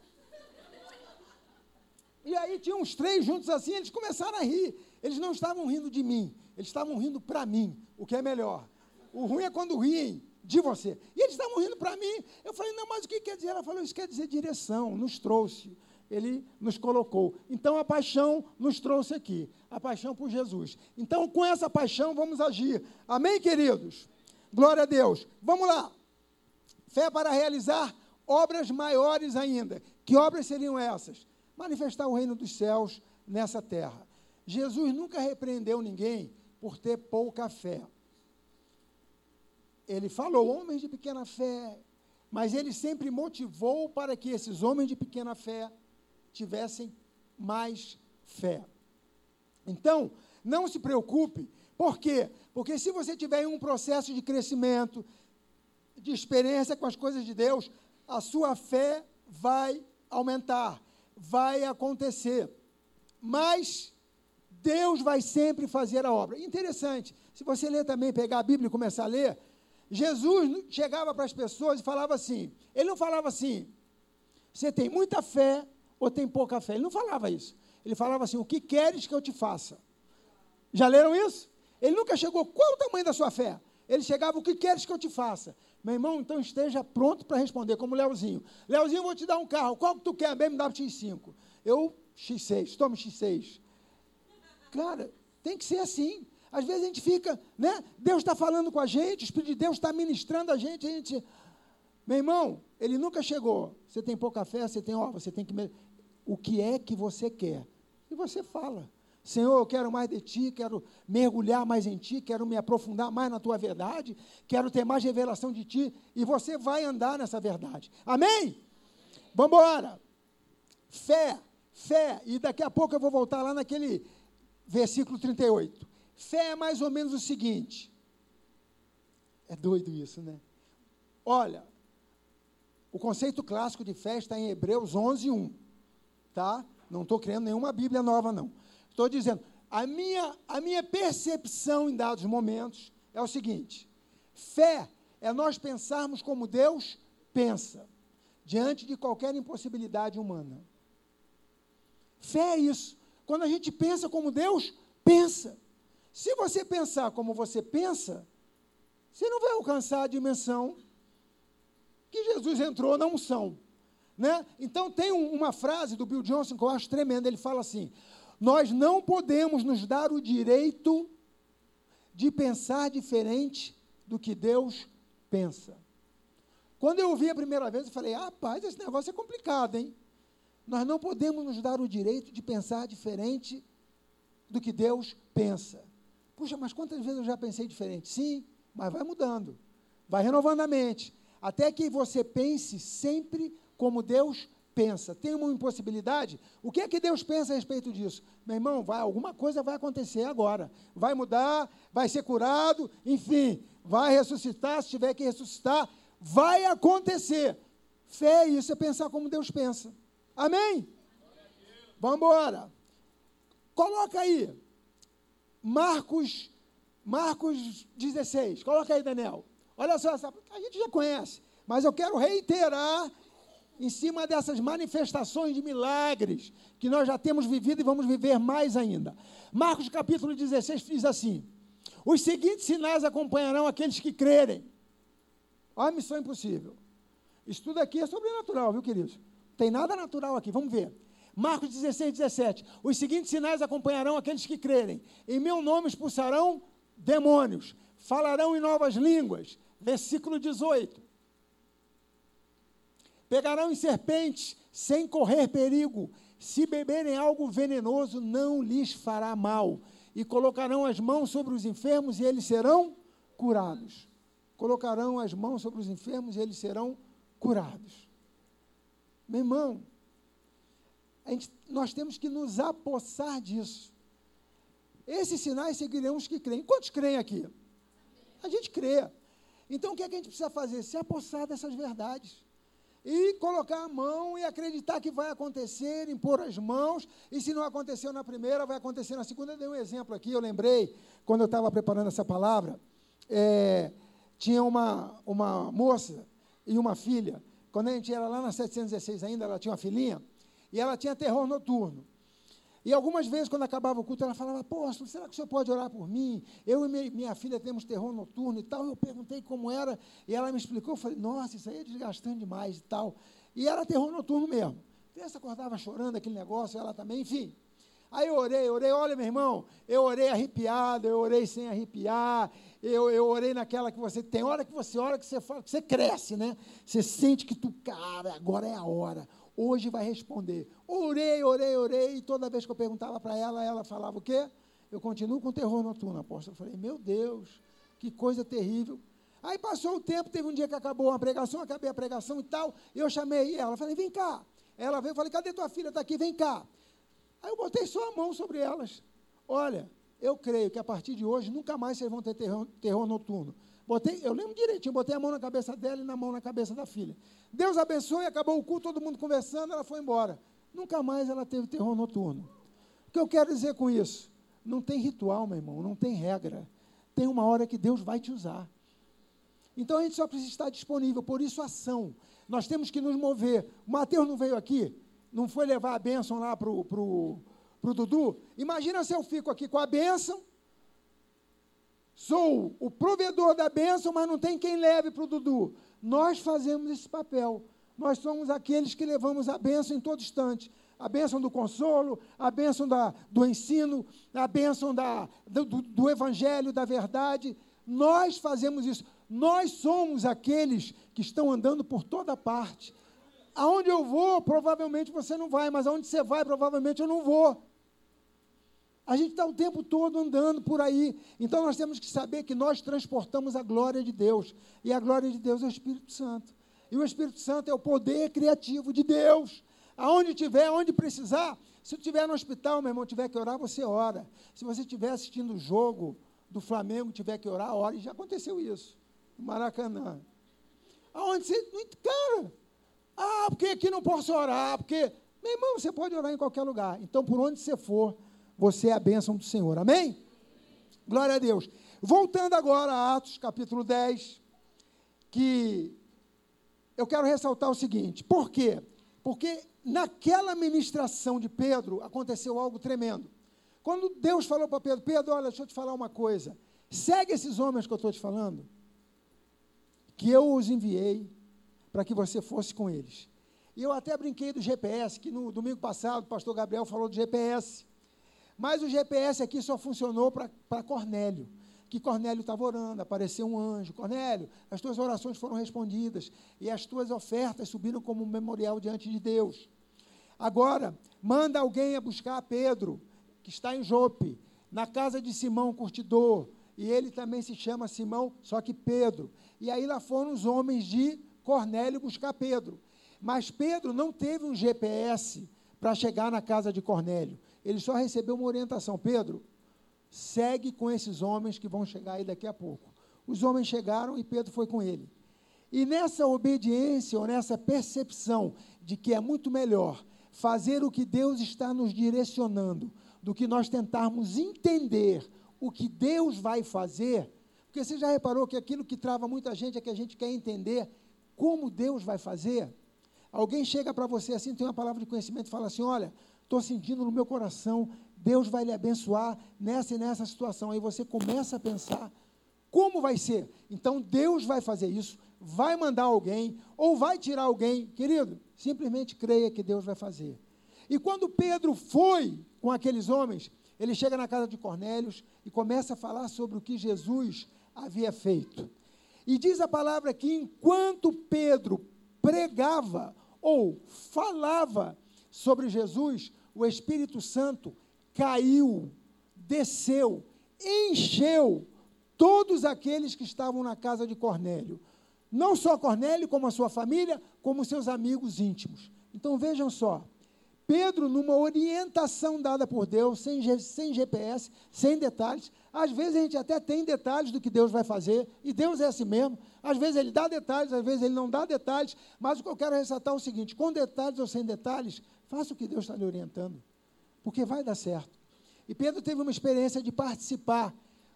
E aí tinha uns três juntos assim, eles começaram a rir. Eles não estavam rindo de mim, eles estavam rindo para mim, o que é melhor. O ruim é quando riem de você. E eles estavam rindo para mim. Eu falei, não, mas o que quer dizer? Ela falou, isso quer dizer direção, nos trouxe. Ele nos colocou. Então a paixão nos trouxe aqui. A paixão por Jesus. Então, com essa paixão, vamos agir. Amém, queridos? Glória a Deus. Vamos lá. Fé para realizar obras maiores ainda. Que obras seriam essas? Manifestar o reino dos céus nessa terra. Jesus nunca repreendeu ninguém por ter pouca fé ele falou homens de pequena fé, mas ele sempre motivou para que esses homens de pequena fé tivessem mais fé. Então, não se preocupe, por quê? Porque se você tiver um processo de crescimento, de experiência com as coisas de Deus, a sua fé vai aumentar, vai acontecer. Mas Deus vai sempre fazer a obra. Interessante, se você ler também, pegar a Bíblia e começar a ler, Jesus chegava para as pessoas e falava assim: ele não falava assim, você tem muita fé ou tem pouca fé. Ele não falava isso. Ele falava assim: o que queres que eu te faça? Já leram isso? Ele nunca chegou, qual o tamanho da sua fé? Ele chegava, o que queres que eu te faça? Meu irmão, então esteja pronto para responder, como o Leozinho. Leozinho, vou te dar um carro, qual que tu quer? BMW X5. Eu, X6, toma X6. Cara, tem que ser assim. Às vezes a gente fica, né? Deus está falando com a gente, o Espírito de Deus está ministrando a gente, a gente. Meu irmão, ele nunca chegou. Você tem pouca fé, você tem, ó, você tem que. O que é que você quer? E você fala. Senhor, eu quero mais de ti, quero mergulhar mais em ti, quero me aprofundar mais na tua verdade, quero ter mais revelação de ti, e você vai andar nessa verdade. Amém? Vamos embora. Fé, fé, e daqui a pouco eu vou voltar lá naquele versículo 38. Fé é mais ou menos o seguinte. É doido isso, né? Olha, o conceito clássico de fé está em Hebreus 11, 1. Tá? Não estou criando nenhuma Bíblia nova, não. Estou dizendo, a minha, a minha percepção em dados momentos é o seguinte: fé é nós pensarmos como Deus pensa, diante de qualquer impossibilidade humana. Fé é isso. Quando a gente pensa como Deus pensa. Se você pensar como você pensa, você não vai alcançar a dimensão que Jesus entrou na unção. Né? Então, tem um, uma frase do Bill Johnson que eu acho tremenda. Ele fala assim: Nós não podemos nos dar o direito de pensar diferente do que Deus pensa. Quando eu ouvi a primeira vez, eu falei: Rapaz, esse negócio é complicado, hein? Nós não podemos nos dar o direito de pensar diferente do que Deus pensa. Puxa, mas quantas vezes eu já pensei diferente? Sim, mas vai mudando, vai renovando a mente, até que você pense sempre como Deus pensa. Tem uma impossibilidade? O que é que Deus pensa a respeito disso? Meu irmão, vai, alguma coisa vai acontecer agora. Vai mudar, vai ser curado, enfim, vai ressuscitar, se tiver que ressuscitar, vai acontecer. Fé é isso, é pensar como Deus pensa. Amém? Vamos embora. Coloca aí. Marcos, Marcos 16. Coloca aí, Daniel. Olha só, essa, a gente já conhece, mas eu quero reiterar em cima dessas manifestações de milagres que nós já temos vivido e vamos viver mais ainda. Marcos capítulo 16 diz assim: Os seguintes sinais acompanharão aqueles que crerem. Olha a missão impossível. Isso tudo aqui é sobrenatural, viu, queridos? Tem nada natural aqui, vamos ver. Marcos 16, 17. Os seguintes sinais acompanharão aqueles que crerem. Em meu nome expulsarão demônios, falarão em novas línguas. Versículo 18. Pegarão em serpentes sem correr perigo. Se beberem algo venenoso, não lhes fará mal. E colocarão as mãos sobre os enfermos e eles serão curados. Colocarão as mãos sobre os enfermos e eles serão curados. Meu irmão, gente, nós temos que nos apossar disso. Esses sinais seguirão os que creem. Quantos creem aqui? A gente crê. Então o que, é que a gente precisa fazer? Se apossar dessas verdades. e colocar a mão e acreditar que vai acontecer, impor as mãos, e se não aconteceu na primeira, vai acontecer na segunda. Eu dei um exemplo aqui, eu lembrei, quando eu estava preparando essa palavra, é, tinha uma, uma moça e uma filha, quando a gente era lá na 716 ainda, ela tinha uma filhinha, e ela tinha terror noturno. E algumas vezes, quando acabava o culto, ela falava, apóstolo, será que o senhor pode orar por mim? Eu e minha filha temos terror noturno e tal. Eu perguntei como era, e ela me explicou. Eu falei, nossa, isso aí é desgastante demais e tal. E era terror noturno mesmo. Essa acordava chorando aquele negócio, ela também, enfim. Aí eu orei, orei, olha, meu irmão, eu orei arrepiado, eu orei sem arrepiar, eu, eu orei naquela que você tem hora que você ora, que você fala, que você cresce, né? Você sente que tu, cara, agora é a hora hoje vai responder. Orei, orei, orei, e toda vez que eu perguntava para ela, ela falava o quê? Eu continuo com terror noturno, apóstolo. Eu falei, meu Deus, que coisa terrível. Aí passou o tempo, teve um dia que acabou uma pregação, acabei a pregação e tal, eu chamei ela, falei, vem cá. Ela veio, falei, cadê tua filha? Está aqui, vem cá. Aí eu botei só a mão sobre elas. Olha, eu creio que a partir de hoje nunca mais vocês vão ter terror, terror noturno. Botei, eu lembro direitinho, botei a mão na cabeça dela e na mão na cabeça da filha. Deus abençoe, acabou o culto, todo mundo conversando, ela foi embora. Nunca mais ela teve terror noturno. O que eu quero dizer com isso? Não tem ritual, meu irmão, não tem regra. Tem uma hora que Deus vai te usar. Então a gente só precisa estar disponível, por isso ação. Nós temos que nos mover. O Mateus não veio aqui, não foi levar a bênção lá para o pro, pro Dudu. Imagina se eu fico aqui com a bênção, sou o provedor da bênção, mas não tem quem leve para o Dudu. Nós fazemos esse papel. Nós somos aqueles que levamos a bênção em todo instante. A bênção do consolo, a bênção da, do ensino, a bênção da, do, do evangelho, da verdade. Nós fazemos isso. Nós somos aqueles que estão andando por toda parte. Aonde eu vou, provavelmente você não vai, mas aonde você vai, provavelmente eu não vou. A gente está o tempo todo andando por aí. Então nós temos que saber que nós transportamos a glória de Deus. E a glória de Deus é o Espírito Santo. E o Espírito Santo é o poder criativo de Deus. Aonde tiver, aonde precisar. Se estiver no hospital, meu irmão, tiver que orar, você ora. Se você estiver assistindo o jogo do Flamengo, tiver que orar, ora. E já aconteceu isso. No Maracanã. Aonde você. Cara, ah, porque aqui não posso orar, porque. Meu irmão, você pode orar em qualquer lugar. Então, por onde você for, você é a bênção do Senhor. Amém? Glória a Deus. Voltando agora a Atos capítulo 10, que eu quero ressaltar o seguinte: por quê? Porque naquela ministração de Pedro aconteceu algo tremendo. Quando Deus falou para Pedro: Pedro, olha, deixa eu te falar uma coisa. Segue esses homens que eu estou te falando, que eu os enviei para que você fosse com eles. E eu até brinquei do GPS, que no domingo passado o pastor Gabriel falou do GPS. Mas o GPS aqui só funcionou para Cornélio. Que Cornélio estava orando, apareceu um anjo. Cornélio, as tuas orações foram respondidas e as tuas ofertas subiram como um memorial diante de Deus. Agora, manda alguém a buscar Pedro, que está em Jope, na casa de Simão, curtidor. E ele também se chama Simão, só que Pedro. E aí lá foram os homens de Cornélio buscar Pedro. Mas Pedro não teve um GPS para chegar na casa de Cornélio ele só recebeu uma orientação: Pedro, segue com esses homens que vão chegar aí daqui a pouco. Os homens chegaram e Pedro foi com ele. E nessa obediência ou nessa percepção de que é muito melhor fazer o que Deus está nos direcionando do que nós tentarmos entender o que Deus vai fazer, porque você já reparou que aquilo que trava muita gente é que a gente quer entender como Deus vai fazer? Alguém chega para você assim, tem uma palavra de conhecimento e fala assim: olha, estou sentindo no meu coração, Deus vai lhe abençoar nessa e nessa situação. Aí você começa a pensar, como vai ser? Então Deus vai fazer isso, vai mandar alguém, ou vai tirar alguém. Querido, simplesmente creia que Deus vai fazer. E quando Pedro foi com aqueles homens, ele chega na casa de Cornélios e começa a falar sobre o que Jesus havia feito. E diz a palavra que enquanto Pedro pregava ou falava sobre Jesus, o Espírito Santo caiu, desceu, encheu todos aqueles que estavam na casa de Cornélio. Não só Cornélio, como a sua família, como seus amigos íntimos. Então vejam só, Pedro, numa orientação dada por Deus, sem, sem GPS, sem detalhes. Às vezes a gente até tem detalhes do que Deus vai fazer, e Deus é assim mesmo. Às vezes ele dá detalhes, às vezes ele não dá detalhes, mas o que eu quero ressaltar é o seguinte: com detalhes ou sem detalhes, faça o que Deus está lhe orientando, porque vai dar certo. E Pedro teve uma experiência de participar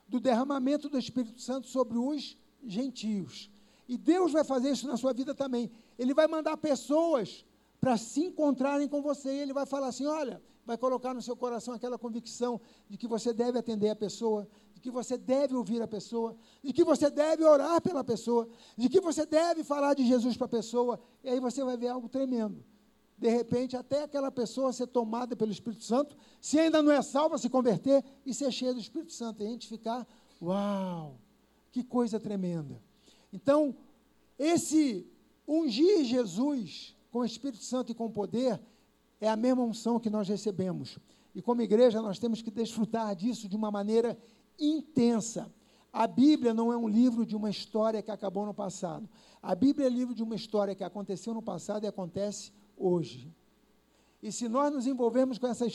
do derramamento do Espírito Santo sobre os gentios. E Deus vai fazer isso na sua vida também. Ele vai mandar pessoas para se encontrarem com você. Ele vai falar assim: olha, vai colocar no seu coração aquela convicção de que você deve atender a pessoa, de que você deve ouvir a pessoa, de que você deve orar pela pessoa, de que você deve falar de Jesus para a pessoa. E aí você vai ver algo tremendo. De repente, até aquela pessoa ser tomada pelo Espírito Santo, se ainda não é salva, se converter e ser cheia do Espírito Santo. E a gente ficar, uau, que coisa tremenda. Então, esse ungir Jesus com o Espírito Santo e com poder, é a mesma unção que nós recebemos. E como igreja, nós temos que desfrutar disso de uma maneira intensa. A Bíblia não é um livro de uma história que acabou no passado. A Bíblia é livro de uma história que aconteceu no passado e acontece hoje. E se nós nos envolvermos com essa,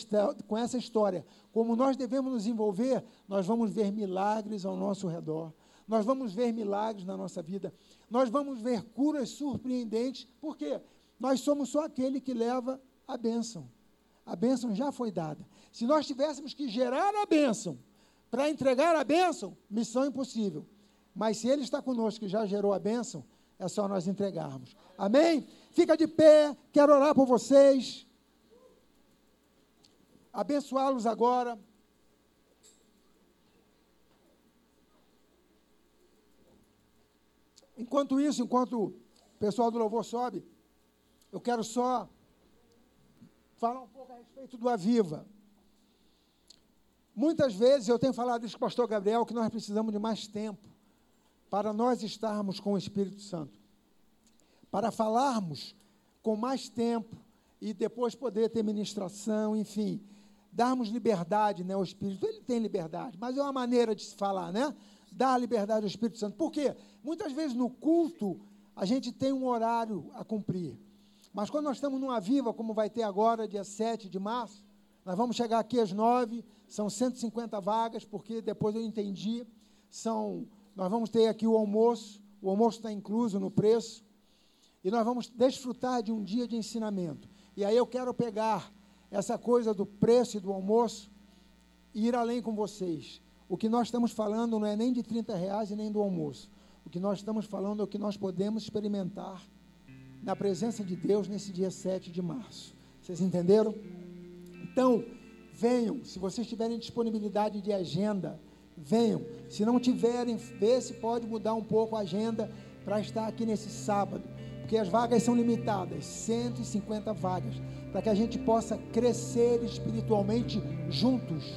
com essa história, como nós devemos nos envolver, nós vamos ver milagres ao nosso redor. Nós vamos ver milagres na nossa vida. Nós vamos ver curas surpreendentes. Por quê? Nós somos só aquele que leva a bênção. A bênção já foi dada. Se nós tivéssemos que gerar a bênção para entregar a bênção, missão impossível. Mas se Ele está conosco e já gerou a bênção, é só nós entregarmos. Amém? Fica de pé, quero orar por vocês. Abençoá-los agora. Enquanto isso, enquanto o pessoal do louvor sobe, eu quero só falar um pouco a respeito do Aviva. Muitas vezes eu tenho falado isso com o pastor Gabriel, que nós precisamos de mais tempo para nós estarmos com o Espírito Santo. Para falarmos com mais tempo e depois poder ter ministração, enfim, darmos liberdade né, ao Espírito. Ele tem liberdade, mas é uma maneira de se falar, né? Dar liberdade ao Espírito Santo. Por quê? Muitas vezes no culto a gente tem um horário a cumprir. Mas quando nós estamos numa viva, como vai ter agora, dia 7 de março, nós vamos chegar aqui às 9, são 150 vagas, porque depois eu entendi, são, nós vamos ter aqui o almoço, o almoço está incluso no preço, e nós vamos desfrutar de um dia de ensinamento. E aí eu quero pegar essa coisa do preço e do almoço e ir além com vocês. O que nós estamos falando não é nem de 30 reais e nem do almoço. O que nós estamos falando é o que nós podemos experimentar na presença de Deus nesse dia 7 de março. Vocês entenderam? Então, venham, se vocês tiverem disponibilidade de agenda, venham. Se não tiverem, vê se pode mudar um pouco a agenda para estar aqui nesse sábado, porque as vagas são limitadas, 150 vagas, para que a gente possa crescer espiritualmente juntos,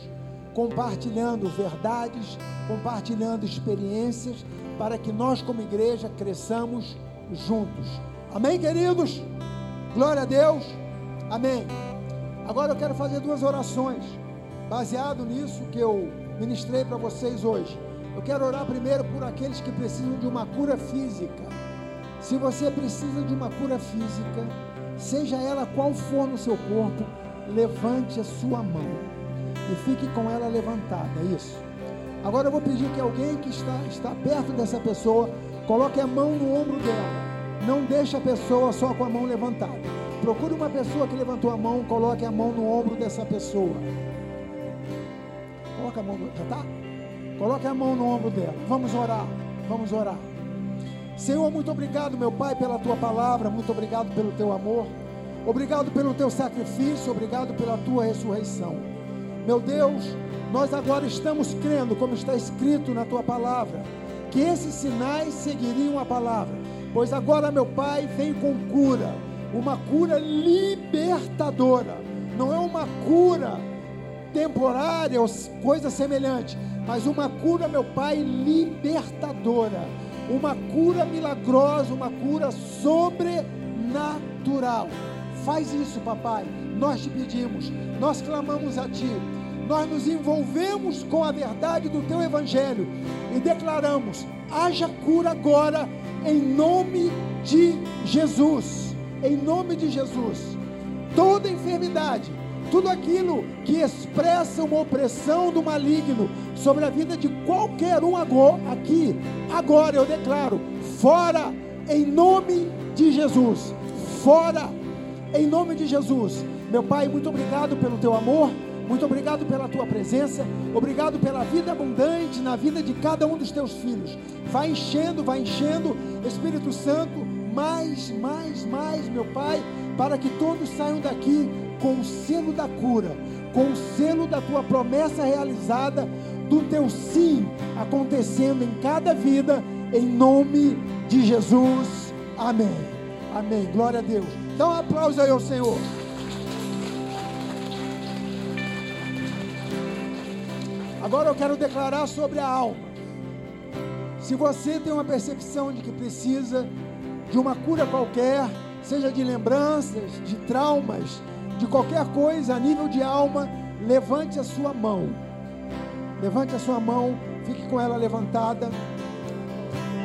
compartilhando verdades, compartilhando experiências, para que nós como igreja cresçamos juntos. Amém, queridos? Glória a Deus. Amém. Agora eu quero fazer duas orações, baseado nisso que eu ministrei para vocês hoje. Eu quero orar primeiro por aqueles que precisam de uma cura física. Se você precisa de uma cura física, seja ela qual for no seu corpo, levante a sua mão e fique com ela levantada. Isso. Agora eu vou pedir que alguém que está, está perto dessa pessoa coloque a mão no ombro dela não deixe a pessoa só com a mão levantada. Procure uma pessoa que levantou a mão, coloque a mão no ombro dessa pessoa. Coloque a mão, já está? Coloque a mão no ombro dela. Vamos orar, vamos orar. Senhor, muito obrigado, meu Pai, pela tua palavra, muito obrigado pelo teu amor, obrigado pelo teu sacrifício, obrigado pela tua ressurreição. Meu Deus, nós agora estamos crendo, como está escrito na tua palavra, que esses sinais seguiriam a palavra Pois agora, meu Pai, vem com cura, uma cura libertadora, não é uma cura temporária ou coisa semelhante, mas uma cura, meu Pai, libertadora, uma cura milagrosa, uma cura sobrenatural. Faz isso, papai. Nós te pedimos, nós clamamos a ti, nós nos envolvemos com a verdade do teu evangelho e declaramos: haja cura agora em nome de Jesus. Em nome de Jesus. toda enfermidade, tudo aquilo que expressa uma opressão do maligno sobre a vida de qualquer um aqui, agora eu declaro, fora em nome de Jesus, fora em nome de Jesus. Meu Pai, muito obrigado pelo teu amor, muito obrigado pela tua presença, obrigado pela vida abundante na vida de cada um dos teus filhos. Vai enchendo, vai enchendo, Espírito Santo, mais, mais, mais, meu Pai, para que todos saiam daqui com o selo da cura, com o selo da tua promessa realizada, do teu sim acontecendo em cada vida, em nome de Jesus. Amém. Amém. Glória a Deus. Dá um aplauso aí ao Senhor. Agora eu quero declarar sobre a alma. Se você tem uma percepção de que precisa de uma cura qualquer, seja de lembranças, de traumas, de qualquer coisa a nível de alma, levante a sua mão. Levante a sua mão, fique com ela levantada.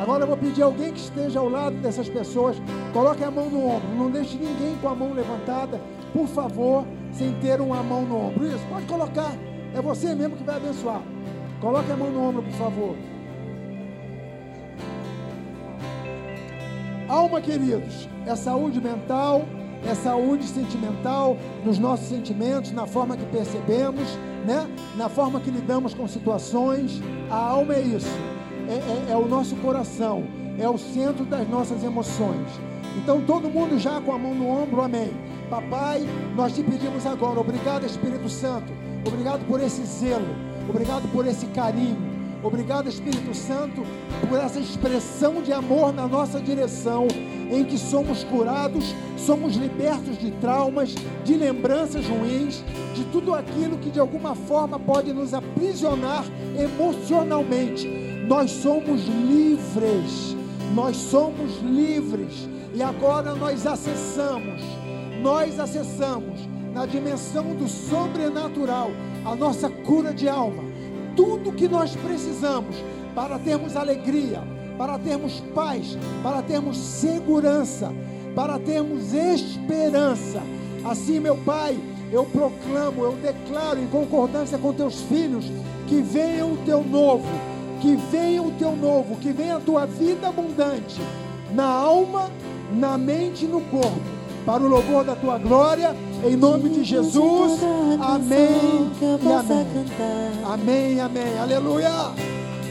Agora eu vou pedir a alguém que esteja ao lado dessas pessoas, coloque a mão no ombro. Não deixe ninguém com a mão levantada, por favor, sem ter uma mão no ombro. Isso, pode colocar. É você mesmo que vai abençoar. Coloque a mão no ombro, por favor. Alma, queridos, é saúde mental, é saúde sentimental, nos nossos sentimentos, na forma que percebemos, né? na forma que lidamos com situações. A alma é isso, é, é, é o nosso coração, é o centro das nossas emoções. Então, todo mundo já com a mão no ombro, amém. Papai, nós te pedimos agora, obrigado, Espírito Santo, obrigado por esse zelo, obrigado por esse carinho, Obrigado, Espírito Santo, por essa expressão de amor na nossa direção, em que somos curados, somos libertos de traumas, de lembranças ruins, de tudo aquilo que de alguma forma pode nos aprisionar emocionalmente. Nós somos livres, nós somos livres, e agora nós acessamos, nós acessamos na dimensão do sobrenatural a nossa cura de alma tudo que nós precisamos para termos alegria, para termos paz, para termos segurança, para termos esperança. Assim, meu Pai, eu proclamo, eu declaro em concordância com teus filhos que venha o teu novo, que venha o teu novo, que venha a tua vida abundante na alma, na mente e no corpo para o louvor da tua glória, em nome de Jesus. Amém e amém. Amém, amém. Aleluia.